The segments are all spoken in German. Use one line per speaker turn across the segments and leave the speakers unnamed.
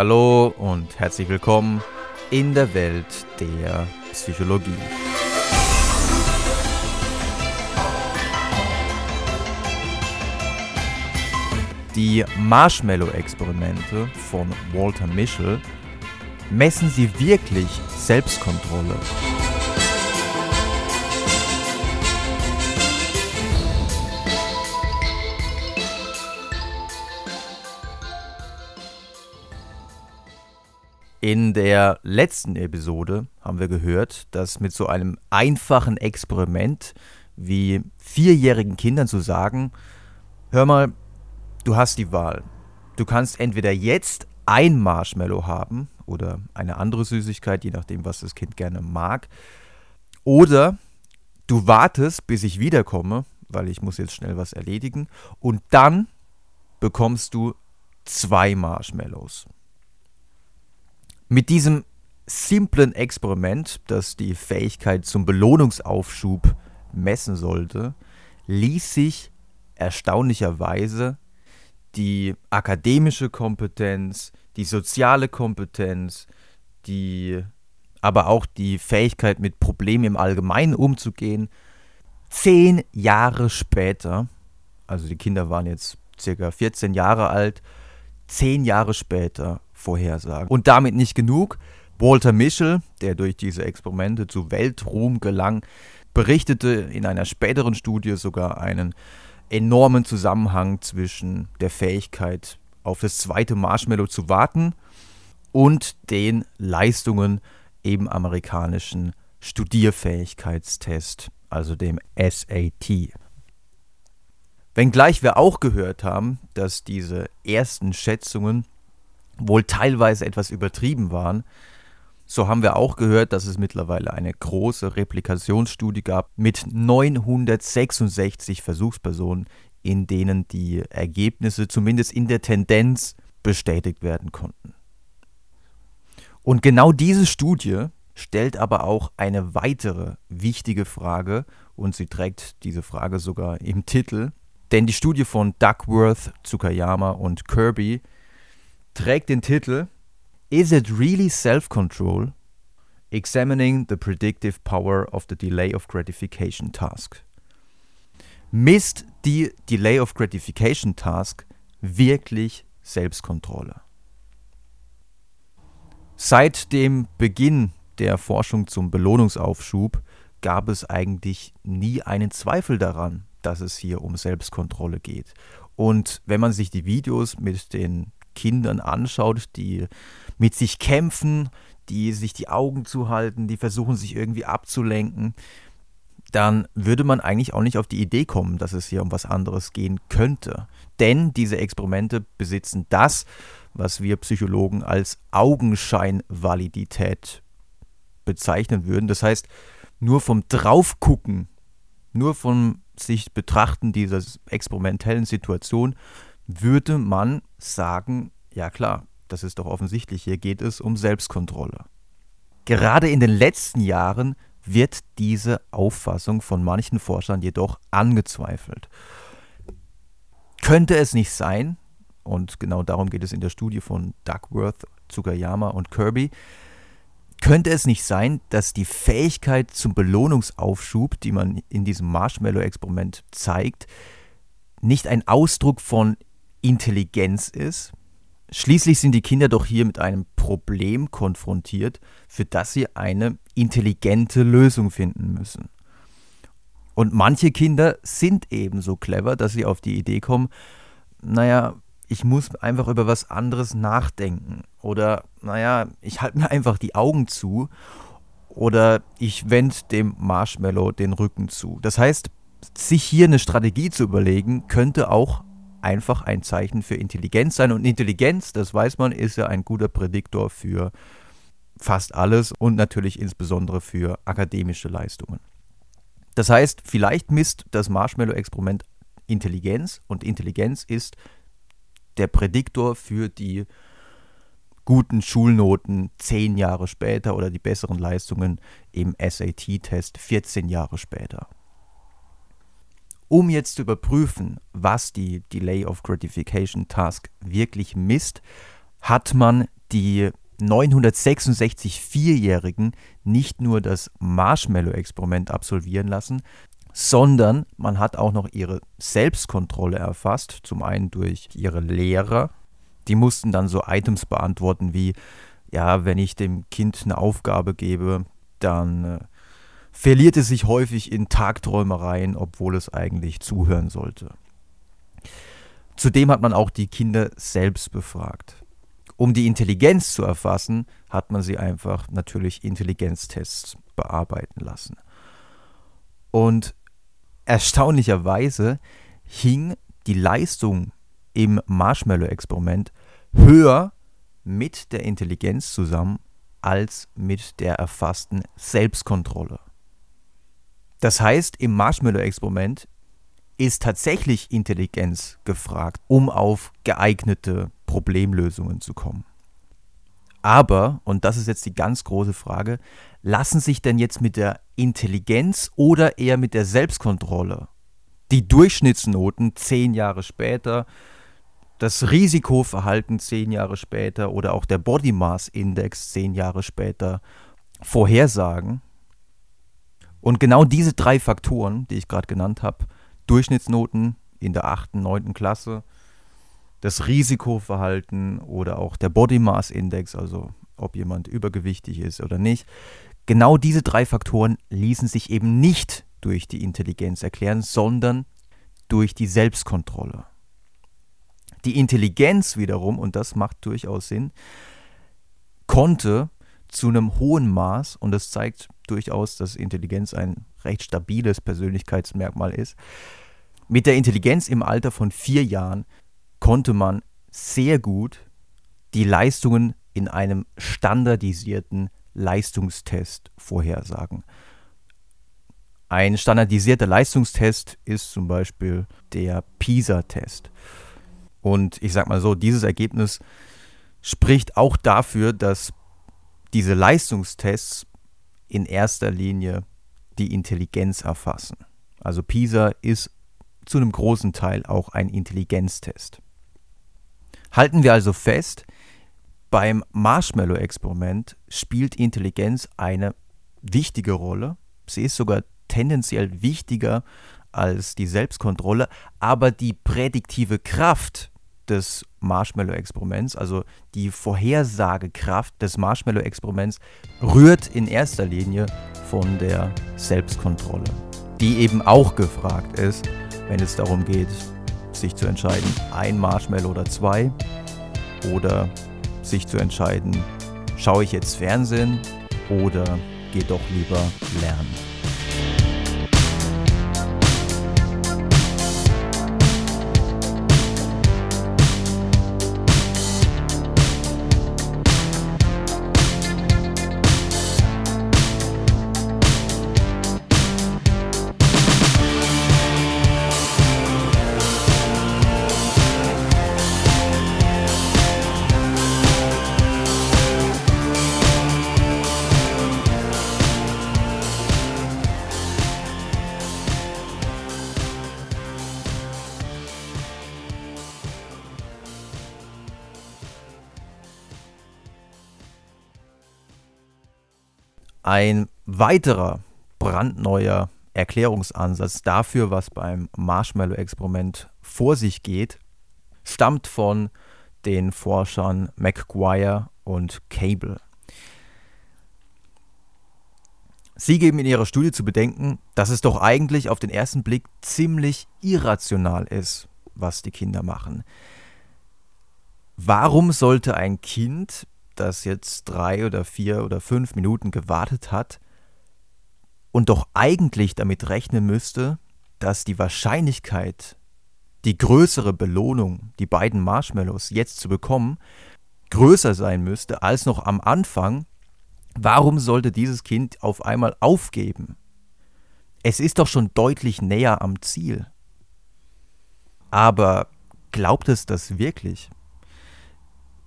Hallo und herzlich willkommen in der Welt der Psychologie. Die Marshmallow-Experimente von Walter Mischel messen sie wirklich Selbstkontrolle. In der letzten Episode haben wir gehört, dass mit so einem einfachen Experiment wie vierjährigen Kindern zu sagen, hör mal, du hast die Wahl. Du kannst entweder jetzt ein Marshmallow haben oder eine andere Süßigkeit, je nachdem, was das Kind gerne mag. Oder du wartest, bis ich wiederkomme, weil ich muss jetzt schnell was erledigen. Und dann bekommst du zwei Marshmallows. Mit diesem simplen Experiment, das die Fähigkeit zum Belohnungsaufschub messen sollte, ließ sich erstaunlicherweise die akademische Kompetenz, die soziale Kompetenz, die aber auch die Fähigkeit mit Problemen im Allgemeinen umzugehen, zehn Jahre später, also die Kinder waren jetzt circa 14 Jahre alt, zehn Jahre später vorhersagen. Und damit nicht genug. Walter Mischel, der durch diese Experimente zu Weltruhm gelang, berichtete in einer späteren Studie sogar einen enormen Zusammenhang zwischen der Fähigkeit, auf das zweite Marshmallow zu warten und den Leistungen im amerikanischen Studierfähigkeitstest, also dem SAT. Wenngleich wir auch gehört haben, dass diese ersten Schätzungen wohl teilweise etwas übertrieben waren, so haben wir auch gehört, dass es mittlerweile eine große Replikationsstudie gab mit 966 Versuchspersonen, in denen die Ergebnisse zumindest in der Tendenz bestätigt werden konnten. Und genau diese Studie stellt aber auch eine weitere wichtige Frage und sie trägt diese Frage sogar im Titel, denn die Studie von Duckworth, Tsukayama und Kirby trägt den Titel Is it really self-control? Examining the predictive power of the delay of gratification task. Misst die Delay of Gratification Task wirklich Selbstkontrolle? Seit dem Beginn der Forschung zum Belohnungsaufschub gab es eigentlich nie einen Zweifel daran, dass es hier um Selbstkontrolle geht. Und wenn man sich die Videos mit den Kindern anschaut, die mit sich kämpfen, die sich die Augen zuhalten, die versuchen sich irgendwie abzulenken, dann würde man eigentlich auch nicht auf die Idee kommen, dass es hier um was anderes gehen könnte. Denn diese Experimente besitzen das, was wir Psychologen als Augenscheinvalidität bezeichnen würden. Das heißt, nur vom Draufgucken, nur vom sich betrachten dieser experimentellen Situation würde man sagen, ja klar, das ist doch offensichtlich, hier geht es um Selbstkontrolle. Gerade in den letzten Jahren wird diese Auffassung von manchen Forschern jedoch angezweifelt. Könnte es nicht sein, und genau darum geht es in der Studie von Duckworth, Tsukayama und Kirby, könnte es nicht sein, dass die Fähigkeit zum Belohnungsaufschub, die man in diesem Marshmallow-Experiment zeigt, nicht ein Ausdruck von Intelligenz ist? Schließlich sind die Kinder doch hier mit einem Problem konfrontiert, für das sie eine intelligente Lösung finden müssen. Und manche Kinder sind eben so clever, dass sie auf die Idee kommen, naja, ich muss einfach über was anderes nachdenken. Oder, naja, ich halte mir einfach die Augen zu. Oder ich wende dem Marshmallow den Rücken zu. Das heißt, sich hier eine Strategie zu überlegen, könnte auch einfach ein Zeichen für Intelligenz sein. Und Intelligenz, das weiß man, ist ja ein guter Prädiktor für fast alles und natürlich insbesondere für akademische Leistungen. Das heißt, vielleicht misst das Marshmallow-Experiment Intelligenz und Intelligenz ist der Prädiktor für die guten Schulnoten zehn Jahre später oder die besseren Leistungen im SAT-Test 14 Jahre später. Um jetzt zu überprüfen, was die Delay of Gratification Task wirklich misst, hat man die 966 Vierjährigen nicht nur das Marshmallow-Experiment absolvieren lassen, sondern man hat auch noch ihre Selbstkontrolle erfasst, zum einen durch ihre Lehrer. Die mussten dann so Items beantworten wie, ja, wenn ich dem Kind eine Aufgabe gebe, dann äh, verliert es sich häufig in Tagträumereien, obwohl es eigentlich zuhören sollte. Zudem hat man auch die Kinder selbst befragt. Um die Intelligenz zu erfassen, hat man sie einfach natürlich Intelligenztests bearbeiten lassen. Und erstaunlicherweise hing die Leistung im Marshmallow-Experiment höher mit der Intelligenz zusammen als mit der erfassten Selbstkontrolle. Das heißt, im Marshmallow-Experiment ist tatsächlich Intelligenz gefragt, um auf geeignete Problemlösungen zu kommen. Aber, und das ist jetzt die ganz große Frage, lassen sich denn jetzt mit der Intelligenz oder eher mit der Selbstkontrolle die Durchschnittsnoten zehn Jahre später, das Risikoverhalten zehn Jahre später oder auch der Body Mass Index zehn Jahre später vorhersagen? Und genau diese drei Faktoren, die ich gerade genannt habe, Durchschnittsnoten in der 8., 9. Klasse, das Risikoverhalten oder auch der Body Mass Index, also ob jemand übergewichtig ist oder nicht, genau diese drei Faktoren ließen sich eben nicht durch die Intelligenz erklären, sondern durch die Selbstkontrolle. Die Intelligenz wiederum, und das macht durchaus Sinn, konnte zu einem hohen Maß, und das zeigt durchaus, dass Intelligenz ein recht stabiles Persönlichkeitsmerkmal ist, mit der Intelligenz im Alter von vier Jahren konnte man sehr gut die Leistungen in einem standardisierten Leistungstest vorhersagen. Ein standardisierter Leistungstest ist zum Beispiel der PISA-Test. Und ich sage mal so, dieses Ergebnis spricht auch dafür, dass diese Leistungstests in erster Linie die Intelligenz erfassen. Also PISA ist zu einem großen Teil auch ein Intelligenztest. Halten wir also fest, beim Marshmallow-Experiment spielt Intelligenz eine wichtige Rolle. Sie ist sogar tendenziell wichtiger als die Selbstkontrolle, aber die prädiktive Kraft des Marshmallow-Experiments, also die Vorhersagekraft des Marshmallow-Experiments, rührt in erster Linie von der Selbstkontrolle, die eben auch gefragt ist, wenn es darum geht, sich zu entscheiden, ein Marshmallow oder zwei, oder sich zu entscheiden, schaue ich jetzt Fernsehen oder gehe doch lieber lernen. Ein weiterer brandneuer Erklärungsansatz dafür, was beim Marshmallow-Experiment vor sich geht, stammt von den Forschern McGuire und Cable. Sie geben in ihrer Studie zu bedenken, dass es doch eigentlich auf den ersten Blick ziemlich irrational ist, was die Kinder machen. Warum sollte ein Kind das jetzt drei oder vier oder fünf Minuten gewartet hat und doch eigentlich damit rechnen müsste, dass die Wahrscheinlichkeit, die größere Belohnung, die beiden Marshmallows jetzt zu bekommen, größer sein müsste als noch am Anfang, warum sollte dieses Kind auf einmal aufgeben? Es ist doch schon deutlich näher am Ziel. Aber glaubt es das wirklich?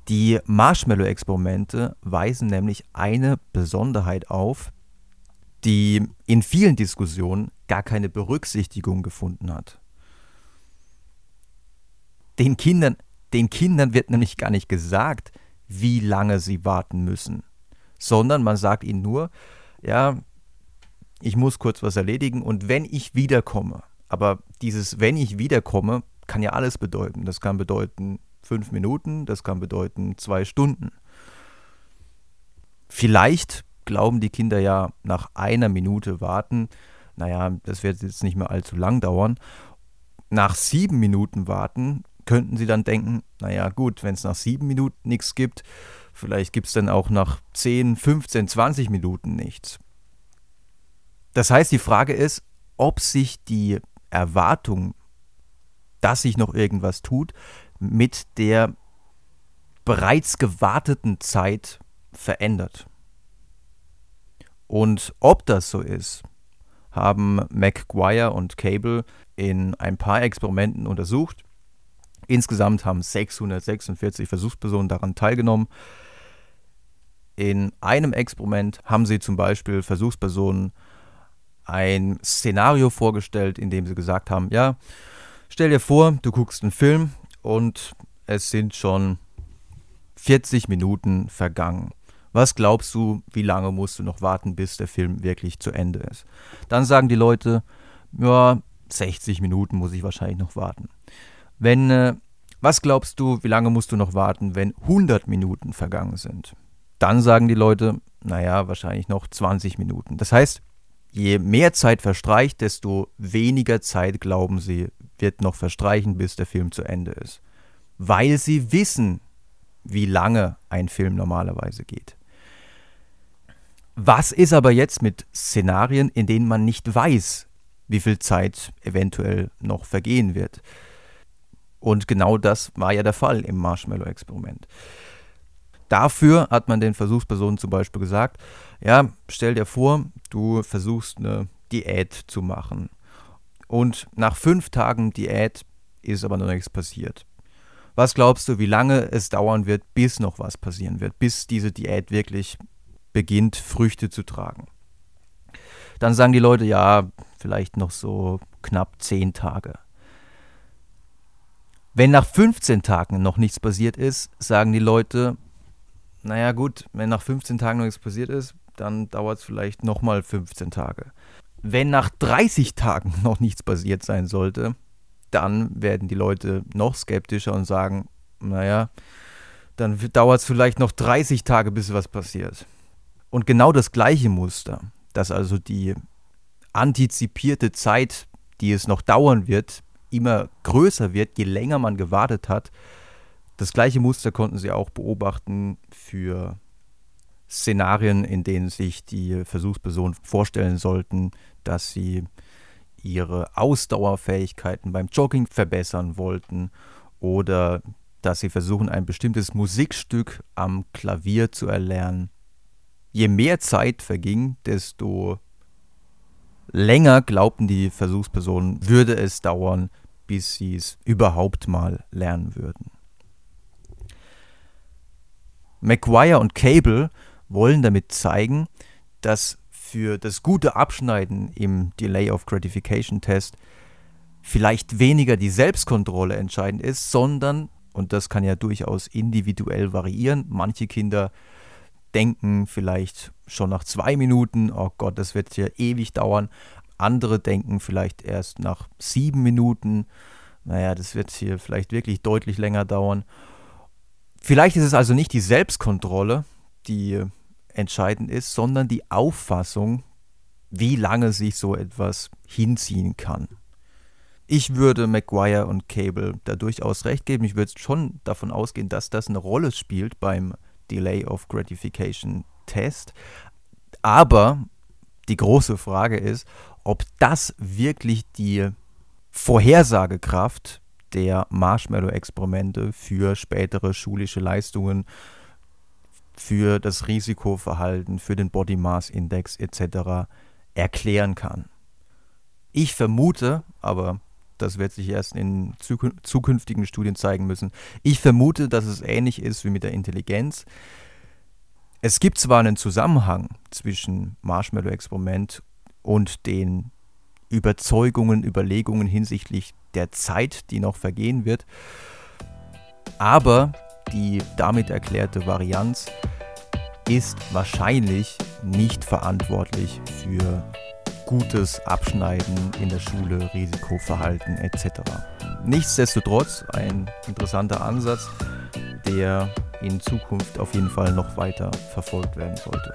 Die Marshmallow-Experimente weisen nämlich eine Besonderheit auf, die in vielen Diskussionen gar keine Berücksichtigung gefunden hat. Den Kindern, den Kindern wird nämlich gar nicht gesagt, wie lange sie warten müssen, sondern man sagt ihnen nur, ja, ich muss kurz was erledigen und wenn ich wiederkomme, aber dieses wenn ich wiederkomme kann ja alles bedeuten. Das kann bedeuten fünf Minuten, das kann bedeuten zwei Stunden. Vielleicht glauben die Kinder ja nach einer Minute warten, naja, das wird jetzt nicht mehr allzu lang dauern. Nach sieben Minuten warten könnten sie dann denken, naja gut, wenn es nach sieben Minuten nichts gibt, vielleicht gibt es dann auch nach 10, 15, 20 Minuten nichts. Das heißt, die Frage ist, ob sich die Erwartung, dass sich noch irgendwas tut, mit der bereits gewarteten Zeit verändert. Und ob das so ist, haben McGuire und Cable in ein paar Experimenten untersucht. Insgesamt haben 646 Versuchspersonen daran teilgenommen. In einem Experiment haben sie zum Beispiel Versuchspersonen ein Szenario vorgestellt, in dem sie gesagt haben, ja, stell dir vor, du guckst einen Film und es sind schon 40 Minuten vergangen. Was glaubst du, wie lange musst du noch warten, bis der Film wirklich zu Ende ist? Dann sagen die Leute, ja, 60 Minuten muss ich wahrscheinlich noch warten. Wenn, äh, was glaubst du, wie lange musst du noch warten, wenn 100 Minuten vergangen sind? Dann sagen die Leute, naja, wahrscheinlich noch 20 Minuten. Das heißt, je mehr Zeit verstreicht, desto weniger Zeit glauben sie, wird noch verstreichen, bis der Film zu Ende ist. Weil sie wissen, wie lange ein Film normalerweise geht. Was ist aber jetzt mit Szenarien, in denen man nicht weiß, wie viel Zeit eventuell noch vergehen wird? Und genau das war ja der Fall im Marshmallow-Experiment. Dafür hat man den Versuchspersonen zum Beispiel gesagt, ja, stell dir vor, du versuchst eine Diät zu machen. Und nach fünf Tagen Diät ist aber noch nichts passiert. Was glaubst du, wie lange es dauern wird, bis noch was passieren wird, bis diese Diät wirklich beginnt, Früchte zu tragen. Dann sagen die Leute, ja, vielleicht noch so knapp 10 Tage. Wenn nach 15 Tagen noch nichts passiert ist, sagen die Leute, naja gut, wenn nach 15 Tagen noch nichts passiert ist, dann dauert es vielleicht nochmal 15 Tage. Wenn nach 30 Tagen noch nichts passiert sein sollte, dann werden die Leute noch skeptischer und sagen, naja, dann dauert es vielleicht noch 30 Tage, bis was passiert. Und genau das gleiche Muster, dass also die antizipierte Zeit, die es noch dauern wird, immer größer wird, je länger man gewartet hat. Das gleiche Muster konnten sie auch beobachten für Szenarien, in denen sich die Versuchspersonen vorstellen sollten, dass sie ihre Ausdauerfähigkeiten beim Jogging verbessern wollten oder dass sie versuchen, ein bestimmtes Musikstück am Klavier zu erlernen je mehr Zeit verging, desto länger glaubten die Versuchspersonen, würde es dauern, bis sie es überhaupt mal lernen würden. McGuire und Cable wollen damit zeigen, dass für das gute Abschneiden im Delay of Gratification Test vielleicht weniger die Selbstkontrolle entscheidend ist, sondern, und das kann ja durchaus individuell variieren, manche Kinder denken vielleicht schon nach zwei Minuten, oh Gott, das wird ja ewig dauern. Andere denken vielleicht erst nach sieben Minuten, naja, das wird hier vielleicht wirklich deutlich länger dauern. Vielleicht ist es also nicht die Selbstkontrolle, die entscheidend ist, sondern die Auffassung, wie lange sich so etwas hinziehen kann. Ich würde McGuire und Cable da durchaus recht geben. Ich würde schon davon ausgehen, dass das eine Rolle spielt beim Delay of Gratification Test. Aber die große Frage ist, ob das wirklich die Vorhersagekraft der Marshmallow-Experimente für spätere schulische Leistungen, für das Risikoverhalten, für den Body Mass Index etc. erklären kann. Ich vermute, aber das wird sich erst in zukünftigen Studien zeigen müssen. Ich vermute, dass es ähnlich ist wie mit der Intelligenz. Es gibt zwar einen Zusammenhang zwischen Marshmallow-Experiment und den Überzeugungen, Überlegungen hinsichtlich der Zeit, die noch vergehen wird, aber die damit erklärte Varianz ist wahrscheinlich nicht verantwortlich für gutes Abschneiden in der Schule, Risikoverhalten etc. Nichtsdestotrotz ein interessanter Ansatz, der in Zukunft auf jeden Fall noch weiter verfolgt werden sollte.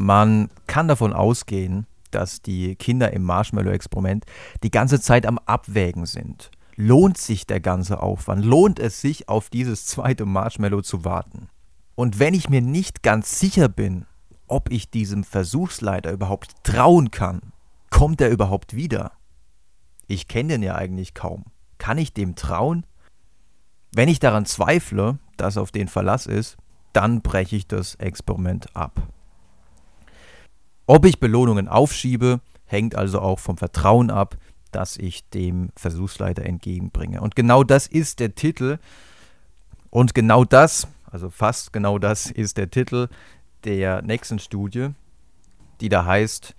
Man kann davon ausgehen, dass die Kinder im Marshmallow-Experiment die ganze Zeit am Abwägen sind. Lohnt sich der ganze Aufwand? Lohnt es sich, auf dieses zweite Marshmallow zu warten? Und wenn ich mir nicht ganz sicher bin, ob ich diesem Versuchsleiter überhaupt trauen kann, kommt er überhaupt wieder? Ich kenne den ja eigentlich kaum. Kann ich dem trauen? Wenn ich daran zweifle, dass auf den Verlass ist, dann breche ich das Experiment ab. Ob ich Belohnungen aufschiebe, hängt also auch vom Vertrauen ab, das ich dem Versuchsleiter entgegenbringe. Und genau das ist der Titel. Und genau das, also fast genau das ist der Titel der nächsten Studie, die da heißt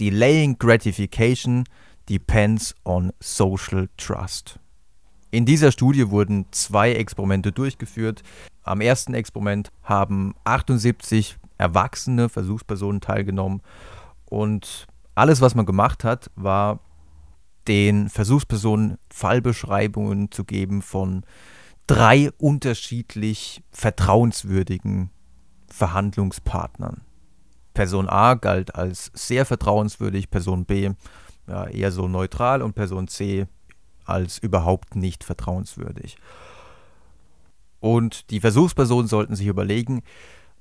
Delaying Gratification Depends on Social Trust. In dieser Studie wurden zwei Experimente durchgeführt. Am ersten Experiment haben 78 erwachsene Versuchspersonen teilgenommen. Und alles, was man gemacht hat, war den Versuchspersonen Fallbeschreibungen zu geben von drei unterschiedlich vertrauenswürdigen Verhandlungspartnern. Person A galt als sehr vertrauenswürdig, Person B ja, eher so neutral und Person C als überhaupt nicht vertrauenswürdig. Und die Versuchspersonen sollten sich überlegen,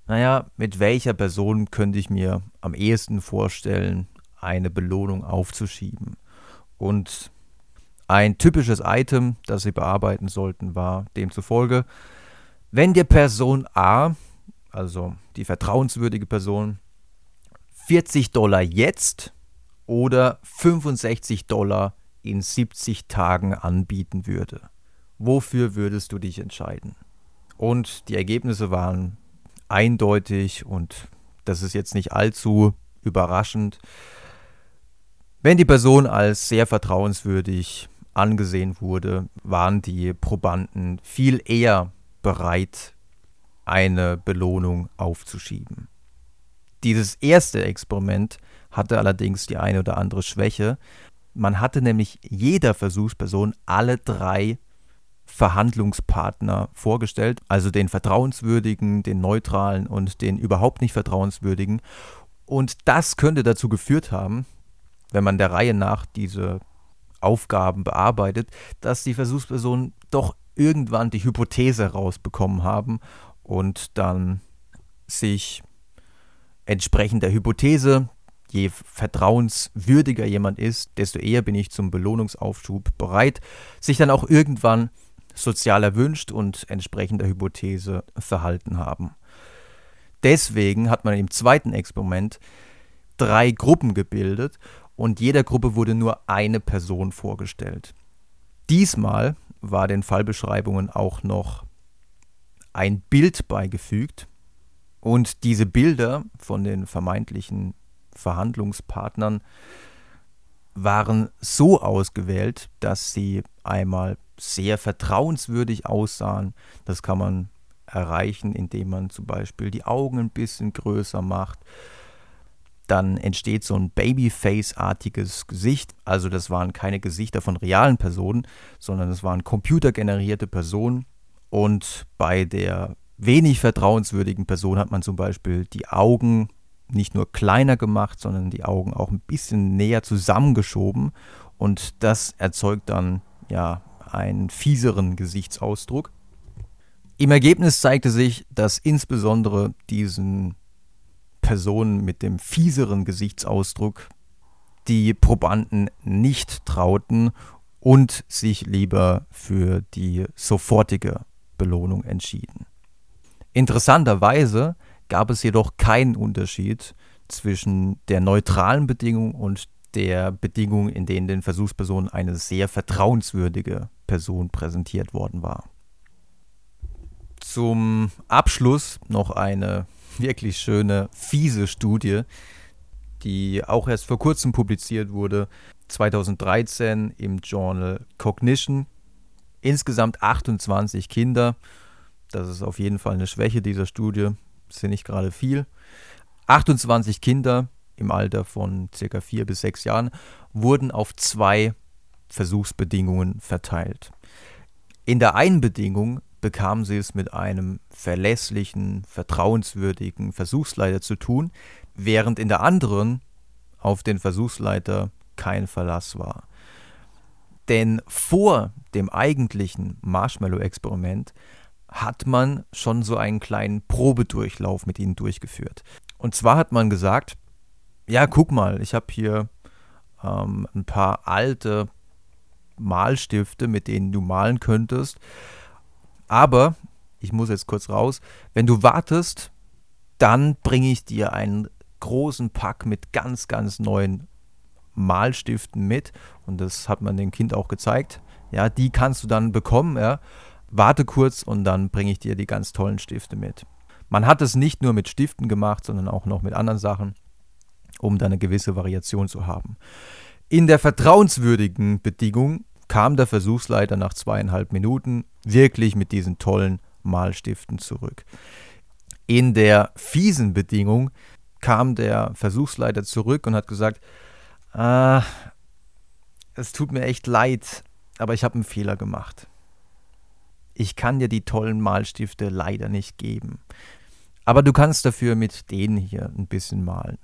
naja, mit welcher Person könnte ich mir am ehesten vorstellen, eine Belohnung aufzuschieben? Und ein typisches Item, das Sie bearbeiten sollten, war demzufolge, wenn der Person A, also die vertrauenswürdige Person, 40 Dollar jetzt oder 65 Dollar in 70 Tagen anbieten würde, wofür würdest du dich entscheiden? Und die Ergebnisse waren eindeutig und das ist jetzt nicht allzu überraschend. Wenn die Person als sehr vertrauenswürdig angesehen wurde, waren die Probanden viel eher bereit, eine Belohnung aufzuschieben. Dieses erste Experiment hatte allerdings die eine oder andere Schwäche. Man hatte nämlich jeder Versuchsperson alle drei Verhandlungspartner vorgestellt, also den vertrauenswürdigen, den neutralen und den überhaupt nicht vertrauenswürdigen. Und das könnte dazu geführt haben, wenn man der Reihe nach diese Aufgaben bearbeitet, dass die Versuchspersonen doch irgendwann die Hypothese rausbekommen haben und dann sich entsprechend der Hypothese, je vertrauenswürdiger jemand ist, desto eher bin ich zum Belohnungsaufschub bereit, sich dann auch irgendwann sozial erwünscht und entsprechender Hypothese verhalten haben. Deswegen hat man im zweiten Experiment drei Gruppen gebildet und jeder Gruppe wurde nur eine Person vorgestellt. Diesmal war den Fallbeschreibungen auch noch ein Bild beigefügt und diese Bilder von den vermeintlichen Verhandlungspartnern waren so ausgewählt, dass sie einmal sehr vertrauenswürdig aussahen. Das kann man erreichen, indem man zum Beispiel die Augen ein bisschen größer macht. Dann entsteht so ein Babyface-artiges Gesicht. Also das waren keine Gesichter von realen Personen, sondern es waren computergenerierte Personen. Und bei der wenig vertrauenswürdigen Person hat man zum Beispiel die Augen nicht nur kleiner gemacht, sondern die Augen auch ein bisschen näher zusammengeschoben. Und das erzeugt dann ja einen fieseren Gesichtsausdruck. Im Ergebnis zeigte sich, dass insbesondere diesen Personen mit dem fieseren Gesichtsausdruck die Probanden nicht trauten und sich lieber für die sofortige Belohnung entschieden. Interessanterweise gab es jedoch keinen Unterschied zwischen der neutralen Bedingung und der Bedingung, in denen den Versuchspersonen eine sehr vertrauenswürdige Person präsentiert worden war. Zum Abschluss noch eine wirklich schöne, fiese Studie, die auch erst vor kurzem publiziert wurde, 2013 im Journal Cognition. Insgesamt 28 Kinder, das ist auf jeden Fall eine Schwäche dieser Studie, das sind nicht gerade viel. 28 Kinder im Alter von circa vier bis sechs Jahren wurden auf zwei Versuchsbedingungen verteilt. In der einen Bedingung bekamen sie es mit einem verlässlichen, vertrauenswürdigen Versuchsleiter zu tun, während in der anderen auf den Versuchsleiter kein Verlass war. Denn vor dem eigentlichen Marshmallow-Experiment hat man schon so einen kleinen Probedurchlauf mit ihnen durchgeführt. Und zwar hat man gesagt, ja, guck mal, ich habe hier ähm, ein paar alte Malstifte, mit denen du malen könntest. Aber, ich muss jetzt kurz raus, wenn du wartest, dann bringe ich dir einen großen Pack mit ganz, ganz neuen Malstiften mit. Und das hat man dem Kind auch gezeigt. Ja, die kannst du dann bekommen, ja. Warte kurz und dann bringe ich dir die ganz tollen Stifte mit. Man hat es nicht nur mit Stiften gemacht, sondern auch noch mit anderen Sachen, um da eine gewisse Variation zu haben. In der vertrauenswürdigen Bedingung kam der Versuchsleiter nach zweieinhalb Minuten wirklich mit diesen tollen Malstiften zurück. In der fiesen Bedingung kam der Versuchsleiter zurück und hat gesagt, ah, es tut mir echt leid, aber ich habe einen Fehler gemacht. Ich kann dir die tollen Malstifte leider nicht geben. Aber du kannst dafür mit denen hier ein bisschen malen.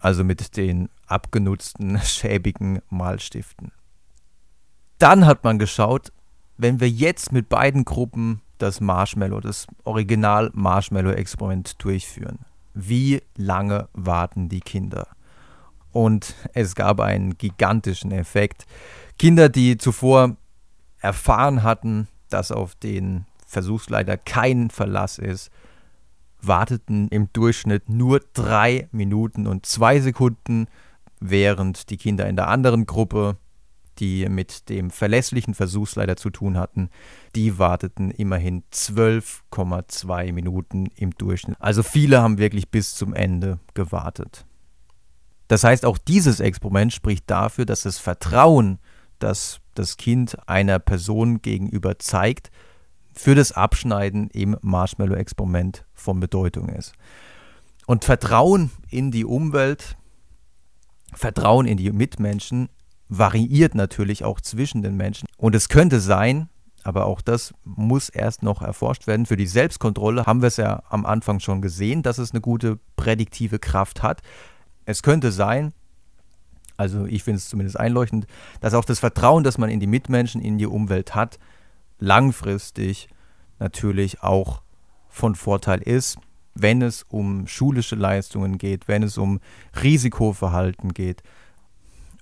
Also mit den abgenutzten, schäbigen Malstiften. Dann hat man geschaut, wenn wir jetzt mit beiden Gruppen das Marshmallow, das Original Marshmallow-Experiment durchführen, wie lange warten die Kinder? Und es gab einen gigantischen Effekt. Kinder, die zuvor erfahren hatten, dass auf den Versuchsleiter kein Verlass ist, warteten im Durchschnitt nur drei Minuten und zwei Sekunden, während die Kinder in der anderen Gruppe die mit dem verlässlichen Versuchsleiter zu tun hatten, die warteten immerhin 12,2 Minuten im Durchschnitt. Also viele haben wirklich bis zum Ende gewartet. Das heißt, auch dieses Experiment spricht dafür, dass das Vertrauen, das das Kind einer Person gegenüber zeigt, für das Abschneiden im Marshmallow-Experiment von Bedeutung ist. Und Vertrauen in die Umwelt, Vertrauen in die Mitmenschen variiert natürlich auch zwischen den Menschen. Und es könnte sein, aber auch das muss erst noch erforscht werden. Für die Selbstkontrolle haben wir es ja am Anfang schon gesehen, dass es eine gute prädiktive Kraft hat. Es könnte sein, also ich finde es zumindest einleuchtend, dass auch das Vertrauen, das man in die Mitmenschen, in die Umwelt hat, langfristig natürlich auch von Vorteil ist, wenn es um schulische Leistungen geht, wenn es um Risikoverhalten geht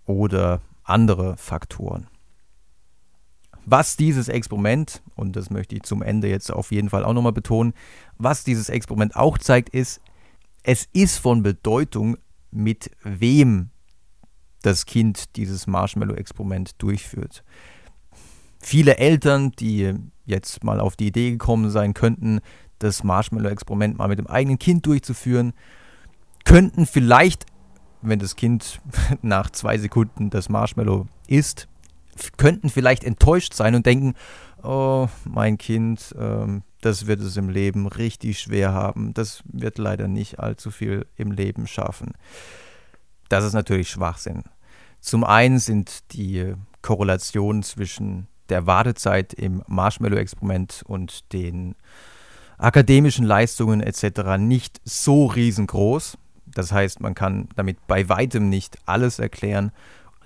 oder andere Faktoren. Was dieses Experiment, und das möchte ich zum Ende jetzt auf jeden Fall auch nochmal betonen, was dieses Experiment auch zeigt, ist, es ist von Bedeutung, mit wem das Kind dieses Marshmallow-Experiment durchführt. Viele Eltern, die jetzt mal auf die Idee gekommen sein könnten, das Marshmallow-Experiment mal mit dem eigenen Kind durchzuführen, könnten vielleicht wenn das Kind nach zwei Sekunden das Marshmallow isst, könnten vielleicht enttäuscht sein und denken, oh, mein Kind, ähm, das wird es im Leben richtig schwer haben. Das wird leider nicht allzu viel im Leben schaffen. Das ist natürlich Schwachsinn. Zum einen sind die Korrelationen zwischen der Wartezeit im Marshmallow-Experiment und den akademischen Leistungen etc. nicht so riesengroß. Das heißt, man kann damit bei weitem nicht alles erklären.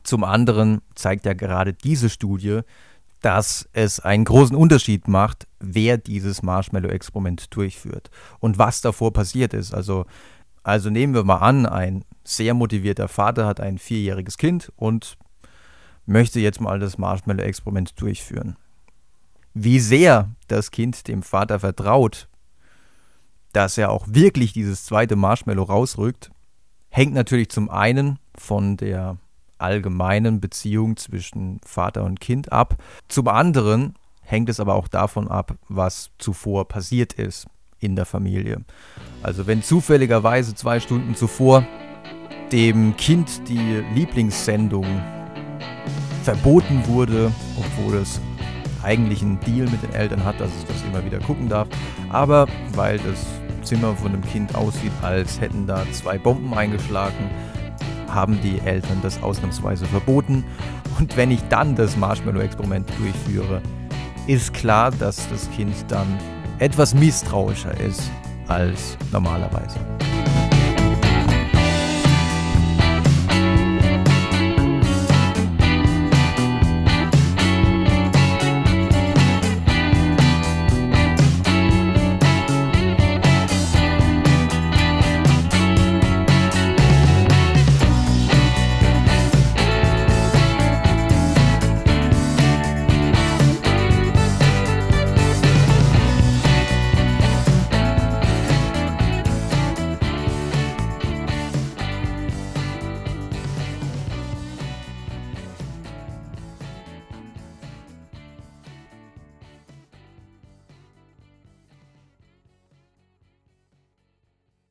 Zum anderen zeigt ja gerade diese Studie, dass es einen großen Unterschied macht, wer dieses Marshmallow-Experiment durchführt und was davor passiert ist. Also, also nehmen wir mal an, ein sehr motivierter Vater hat ein vierjähriges Kind und möchte jetzt mal das Marshmallow-Experiment durchführen. Wie sehr das Kind dem Vater vertraut, dass er auch wirklich dieses zweite Marshmallow rausrückt, hängt natürlich zum einen von der allgemeinen Beziehung zwischen Vater und Kind ab. Zum anderen hängt es aber auch davon ab, was zuvor passiert ist in der Familie. Also wenn zufälligerweise zwei Stunden zuvor dem Kind die Lieblingssendung verboten wurde, obwohl es eigentlich einen Deal mit den Eltern hat, dass es das immer wieder gucken darf, aber weil das Zimmer von dem Kind aussieht, als hätten da zwei Bomben eingeschlagen, haben die Eltern das ausnahmsweise verboten. Und wenn ich dann das Marshmallow-Experiment durchführe, ist klar, dass das Kind dann etwas misstrauischer ist als normalerweise.